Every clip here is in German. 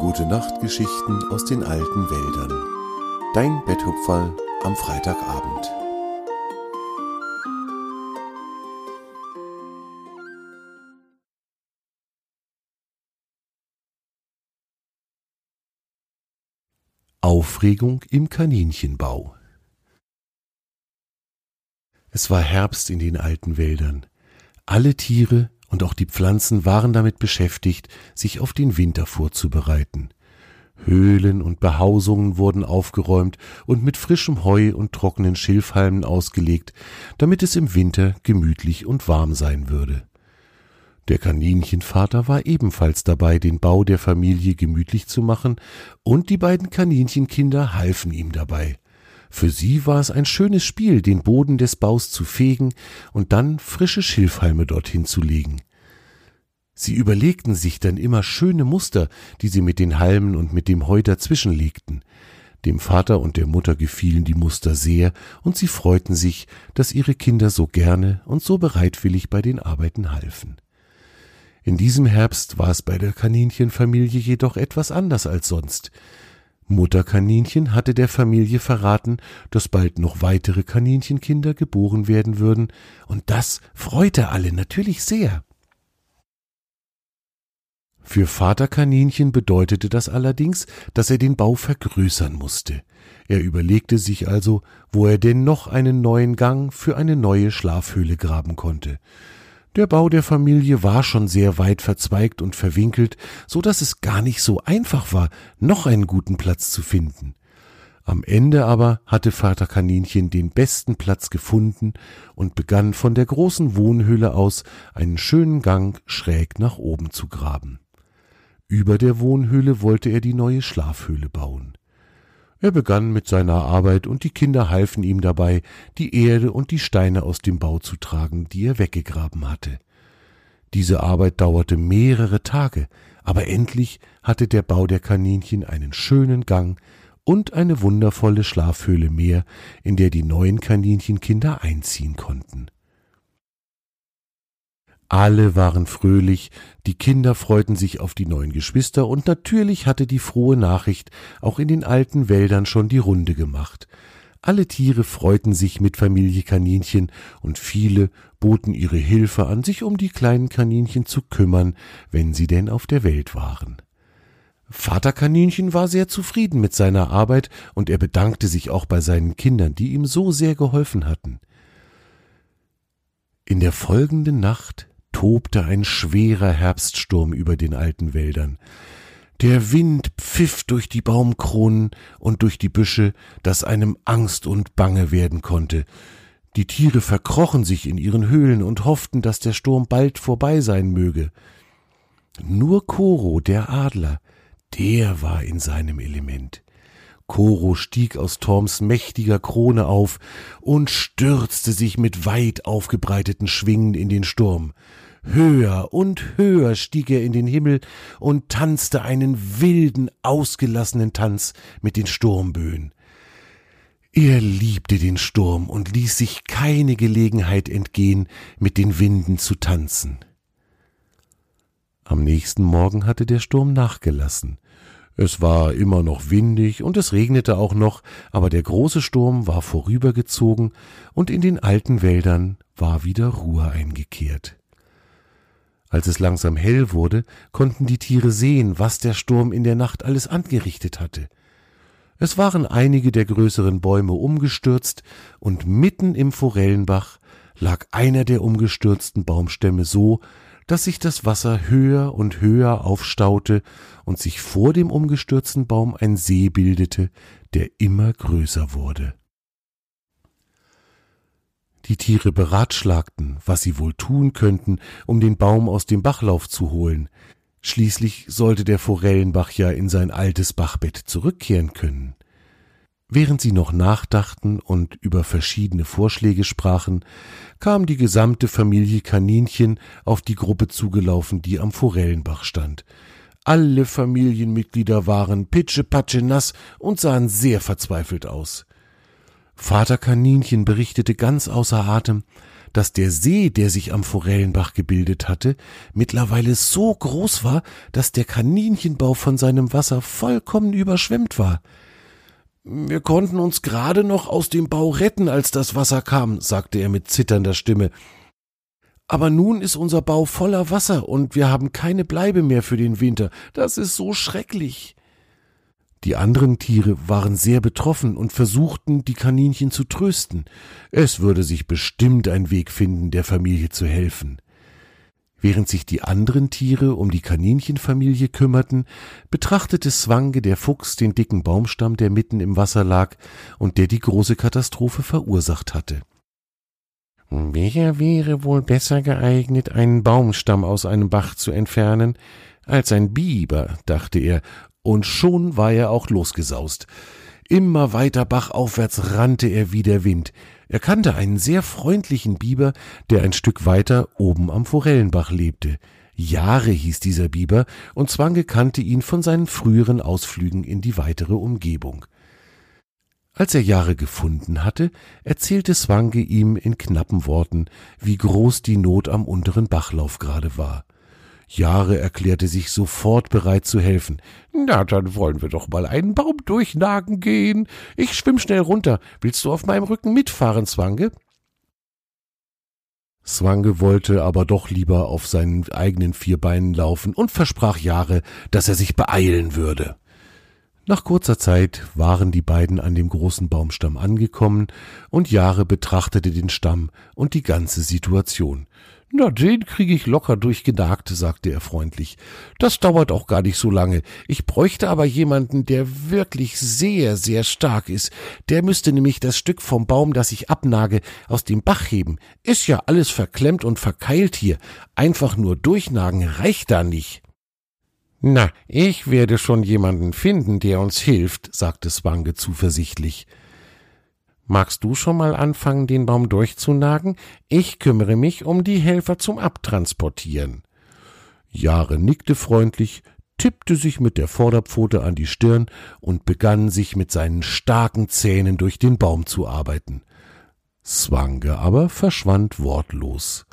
Gute Nachtgeschichten aus den alten Wäldern. Dein Betthupferl am Freitagabend. Aufregung im Kaninchenbau. Es war Herbst in den alten Wäldern. Alle Tiere und auch die Pflanzen waren damit beschäftigt, sich auf den Winter vorzubereiten. Höhlen und Behausungen wurden aufgeräumt und mit frischem Heu und trockenen Schilfhalmen ausgelegt, damit es im Winter gemütlich und warm sein würde. Der Kaninchenvater war ebenfalls dabei, den Bau der Familie gemütlich zu machen, und die beiden Kaninchenkinder halfen ihm dabei. Für sie war es ein schönes Spiel, den Boden des Baus zu fegen und dann frische Schilfhalme dorthin zu legen. Sie überlegten sich dann immer schöne Muster, die sie mit den Halmen und mit dem Heu dazwischen legten. Dem Vater und der Mutter gefielen die Muster sehr, und sie freuten sich, dass ihre Kinder so gerne und so bereitwillig bei den Arbeiten halfen. In diesem Herbst war es bei der Kaninchenfamilie jedoch etwas anders als sonst. Mutterkaninchen hatte der Familie verraten, dass bald noch weitere Kaninchenkinder geboren werden würden, und das freute alle natürlich sehr. Für Vater Kaninchen bedeutete das allerdings, dass er den Bau vergrößern musste. Er überlegte sich also, wo er denn noch einen neuen Gang für eine neue Schlafhöhle graben konnte. Der Bau der Familie war schon sehr weit verzweigt und verwinkelt, so dass es gar nicht so einfach war, noch einen guten Platz zu finden. Am Ende aber hatte Vater Kaninchen den besten Platz gefunden und begann von der großen Wohnhöhle aus einen schönen Gang schräg nach oben zu graben. Über der Wohnhöhle wollte er die neue Schlafhöhle bauen. Er begann mit seiner Arbeit und die Kinder halfen ihm dabei, die Erde und die Steine aus dem Bau zu tragen, die er weggegraben hatte. Diese Arbeit dauerte mehrere Tage, aber endlich hatte der Bau der Kaninchen einen schönen Gang und eine wundervolle Schlafhöhle mehr, in der die neuen Kaninchenkinder einziehen konnten. Alle waren fröhlich, die Kinder freuten sich auf die neuen Geschwister, und natürlich hatte die frohe Nachricht auch in den alten Wäldern schon die Runde gemacht. Alle Tiere freuten sich mit Familie Kaninchen, und viele boten ihre Hilfe an, sich um die kleinen Kaninchen zu kümmern, wenn sie denn auf der Welt waren. Vater Kaninchen war sehr zufrieden mit seiner Arbeit, und er bedankte sich auch bei seinen Kindern, die ihm so sehr geholfen hatten. In der folgenden Nacht tobte ein schwerer Herbststurm über den alten Wäldern. Der Wind pfiff durch die Baumkronen und durch die Büsche, dass einem Angst und Bange werden konnte. Die Tiere verkrochen sich in ihren Höhlen und hofften, dass der Sturm bald vorbei sein möge. Nur Koro, der Adler, der war in seinem Element. Koro stieg aus Torms mächtiger Krone auf und stürzte sich mit weit aufgebreiteten Schwingen in den Sturm. Höher und höher stieg er in den Himmel und tanzte einen wilden, ausgelassenen Tanz mit den Sturmböen. Er liebte den Sturm und ließ sich keine Gelegenheit entgehen, mit den Winden zu tanzen. Am nächsten Morgen hatte der Sturm nachgelassen. Es war immer noch windig und es regnete auch noch, aber der große Sturm war vorübergezogen und in den alten Wäldern war wieder Ruhe eingekehrt. Als es langsam hell wurde, konnten die Tiere sehen, was der Sturm in der Nacht alles angerichtet hatte. Es waren einige der größeren Bäume umgestürzt, und mitten im Forellenbach lag einer der umgestürzten Baumstämme so, dass sich das Wasser höher und höher aufstaute und sich vor dem umgestürzten Baum ein See bildete, der immer größer wurde. Die Tiere beratschlagten, was sie wohl tun könnten, um den Baum aus dem Bachlauf zu holen. Schließlich sollte der Forellenbach ja in sein altes Bachbett zurückkehren können. Während sie noch nachdachten und über verschiedene Vorschläge sprachen, kam die gesamte Familie Kaninchen auf die Gruppe zugelaufen, die am Forellenbach stand. Alle Familienmitglieder waren pitschepatsche nass und sahen sehr verzweifelt aus. Vater Kaninchen berichtete ganz außer Atem, dass der See, der sich am Forellenbach gebildet hatte, mittlerweile so groß war, dass der Kaninchenbau von seinem Wasser vollkommen überschwemmt war. Wir konnten uns gerade noch aus dem Bau retten, als das Wasser kam, sagte er mit zitternder Stimme. Aber nun ist unser Bau voller Wasser und wir haben keine Bleibe mehr für den Winter. Das ist so schrecklich. Die anderen Tiere waren sehr betroffen und versuchten, die Kaninchen zu trösten. Es würde sich bestimmt ein Weg finden, der Familie zu helfen. Während sich die anderen Tiere um die Kaninchenfamilie kümmerten, betrachtete Swange der Fuchs den dicken Baumstamm, der mitten im Wasser lag und der die große Katastrophe verursacht hatte. Wer wäre wohl besser geeignet, einen Baumstamm aus einem Bach zu entfernen, als ein Biber, dachte er und schon war er auch losgesaust. Immer weiter bachaufwärts rannte er wie der Wind. Er kannte einen sehr freundlichen Biber, der ein Stück weiter oben am Forellenbach lebte. Jahre hieß dieser Biber, und Zwange kannte ihn von seinen früheren Ausflügen in die weitere Umgebung. Als er Jahre gefunden hatte, erzählte Zwange ihm in knappen Worten, wie groß die Not am unteren Bachlauf gerade war. Jahre erklärte sich sofort bereit zu helfen. Na, dann wollen wir doch mal einen Baum durchnagen gehen. Ich schwimm schnell runter. Willst du auf meinem Rücken mitfahren, Zwange? Zwange wollte aber doch lieber auf seinen eigenen vier Beinen laufen und versprach Jahre, dass er sich beeilen würde. Nach kurzer Zeit waren die beiden an dem großen Baumstamm angekommen, und Jahre betrachtete den Stamm und die ganze Situation. Na, den kriege ich locker durchgenagt, sagte er freundlich. Das dauert auch gar nicht so lange. Ich bräuchte aber jemanden, der wirklich sehr, sehr stark ist. Der müsste nämlich das Stück vom Baum, das ich abnage, aus dem Bach heben. Ist ja alles verklemmt und verkeilt hier. Einfach nur durchnagen reicht da nicht. Na, ich werde schon jemanden finden, der uns hilft, sagte Swange zuversichtlich. Magst du schon mal anfangen, den Baum durchzunagen? Ich kümmere mich um die Helfer zum Abtransportieren. Jahre nickte freundlich, tippte sich mit der Vorderpfote an die Stirn und begann sich mit seinen starken Zähnen durch den Baum zu arbeiten. Swange aber verschwand wortlos.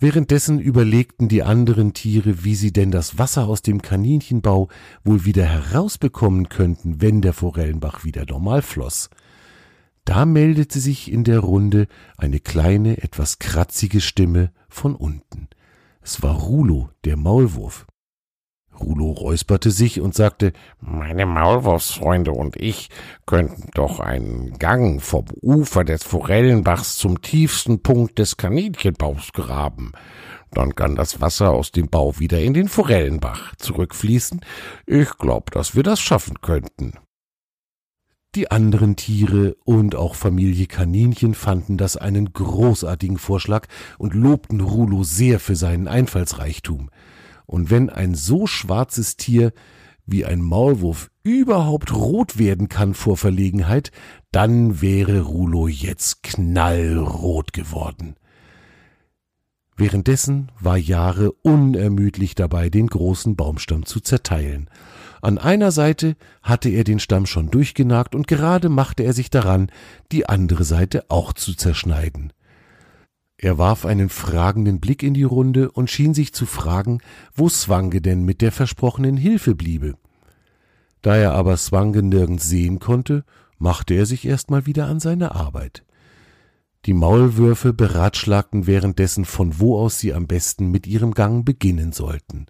Währenddessen überlegten die anderen Tiere, wie sie denn das Wasser aus dem Kaninchenbau wohl wieder herausbekommen könnten, wenn der Forellenbach wieder normal floss. Da meldete sich in der Runde eine kleine, etwas kratzige Stimme von unten. Es war Rulo, der Maulwurf. Rulo räusperte sich und sagte, meine Maulwurfsfreunde und ich könnten doch einen Gang vom Ufer des Forellenbachs zum tiefsten Punkt des Kaninchenbaus graben. Dann kann das Wasser aus dem Bau wieder in den Forellenbach zurückfließen. Ich glaube, dass wir das schaffen könnten. Die anderen Tiere und auch Familie Kaninchen fanden das einen großartigen Vorschlag und lobten Rulo sehr für seinen Einfallsreichtum. Und wenn ein so schwarzes Tier wie ein Maulwurf überhaupt rot werden kann vor Verlegenheit, dann wäre Rulo jetzt knallrot geworden. Währenddessen war Jahre unermüdlich dabei, den großen Baumstamm zu zerteilen. An einer Seite hatte er den Stamm schon durchgenagt und gerade machte er sich daran, die andere Seite auch zu zerschneiden. Er warf einen fragenden Blick in die Runde und schien sich zu fragen, wo Swange denn mit der versprochenen Hilfe bliebe. Da er aber Swange nirgends sehen konnte, machte er sich erstmal wieder an seine Arbeit. Die Maulwürfe beratschlagten währenddessen, von wo aus sie am besten mit ihrem Gang beginnen sollten.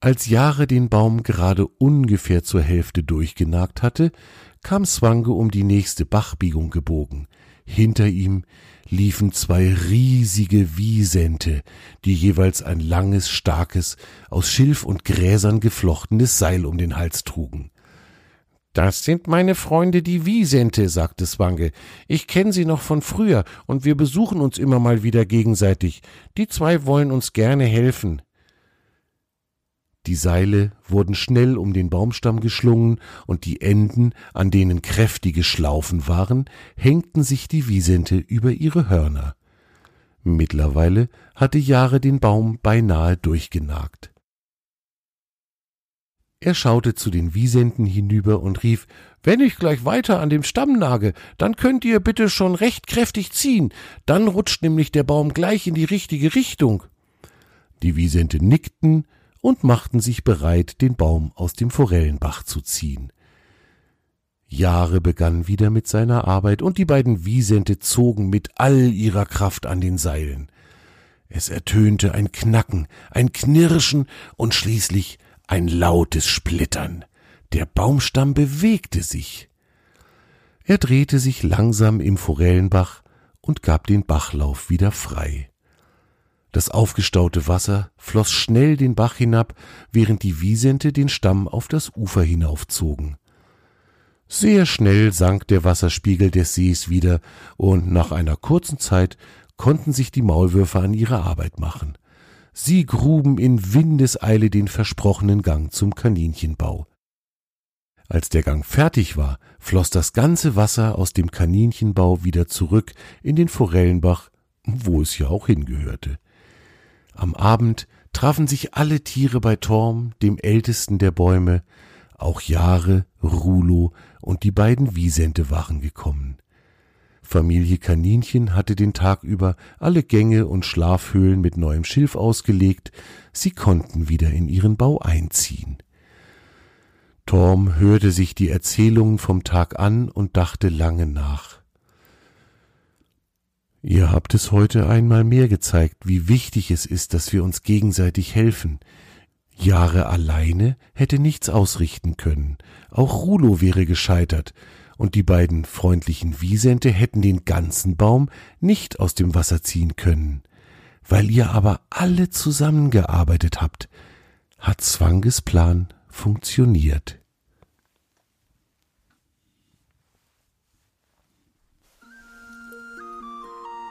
Als Jahre den Baum gerade ungefähr zur Hälfte durchgenagt hatte, kam Swange um die nächste Bachbiegung gebogen. Hinter ihm liefen zwei riesige Wiesente, die jeweils ein langes, starkes, aus Schilf und Gräsern geflochtenes Seil um den Hals trugen. Das sind meine Freunde die Wiesente, sagte Swange. Ich kenne sie noch von früher, und wir besuchen uns immer mal wieder gegenseitig. Die zwei wollen uns gerne helfen. Die Seile wurden schnell um den Baumstamm geschlungen, und die Enden, an denen kräftige Schlaufen waren, hängten sich die Wiesente über ihre Hörner. Mittlerweile hatte Jahre den Baum beinahe durchgenagt. Er schaute zu den Wiesenten hinüber und rief Wenn ich gleich weiter an dem Stamm nage, dann könnt ihr bitte schon recht kräftig ziehen, dann rutscht nämlich der Baum gleich in die richtige Richtung. Die Wiesente nickten und machten sich bereit, den Baum aus dem Forellenbach zu ziehen. Jahre begann wieder mit seiner Arbeit, und die beiden Wiesente zogen mit all ihrer Kraft an den Seilen. Es ertönte ein Knacken, ein Knirschen und schließlich ein lautes Splittern. Der Baumstamm bewegte sich. Er drehte sich langsam im Forellenbach und gab den Bachlauf wieder frei. Das aufgestaute Wasser floss schnell den Bach hinab, während die Wiesente den Stamm auf das Ufer hinaufzogen. Sehr schnell sank der Wasserspiegel des Sees wieder, und nach einer kurzen Zeit konnten sich die Maulwürfe an ihre Arbeit machen. Sie gruben in Windeseile den versprochenen Gang zum Kaninchenbau. Als der Gang fertig war, floss das ganze Wasser aus dem Kaninchenbau wieder zurück in den Forellenbach, wo es ja auch hingehörte. Am Abend trafen sich alle Tiere bei Torm, dem ältesten der Bäume, auch Jahre, Rulo und die beiden Wiesente waren gekommen. Familie Kaninchen hatte den Tag über alle Gänge und Schlafhöhlen mit neuem Schilf ausgelegt, sie konnten wieder in ihren Bau einziehen. Torm hörte sich die Erzählungen vom Tag an und dachte lange nach. Ihr habt es heute einmal mehr gezeigt, wie wichtig es ist, dass wir uns gegenseitig helfen. Jahre alleine hätte nichts ausrichten können. Auch Rulo wäre gescheitert, und die beiden freundlichen Wiesente hätten den ganzen Baum nicht aus dem Wasser ziehen können. Weil ihr aber alle zusammengearbeitet habt, hat Zwanges Plan funktioniert.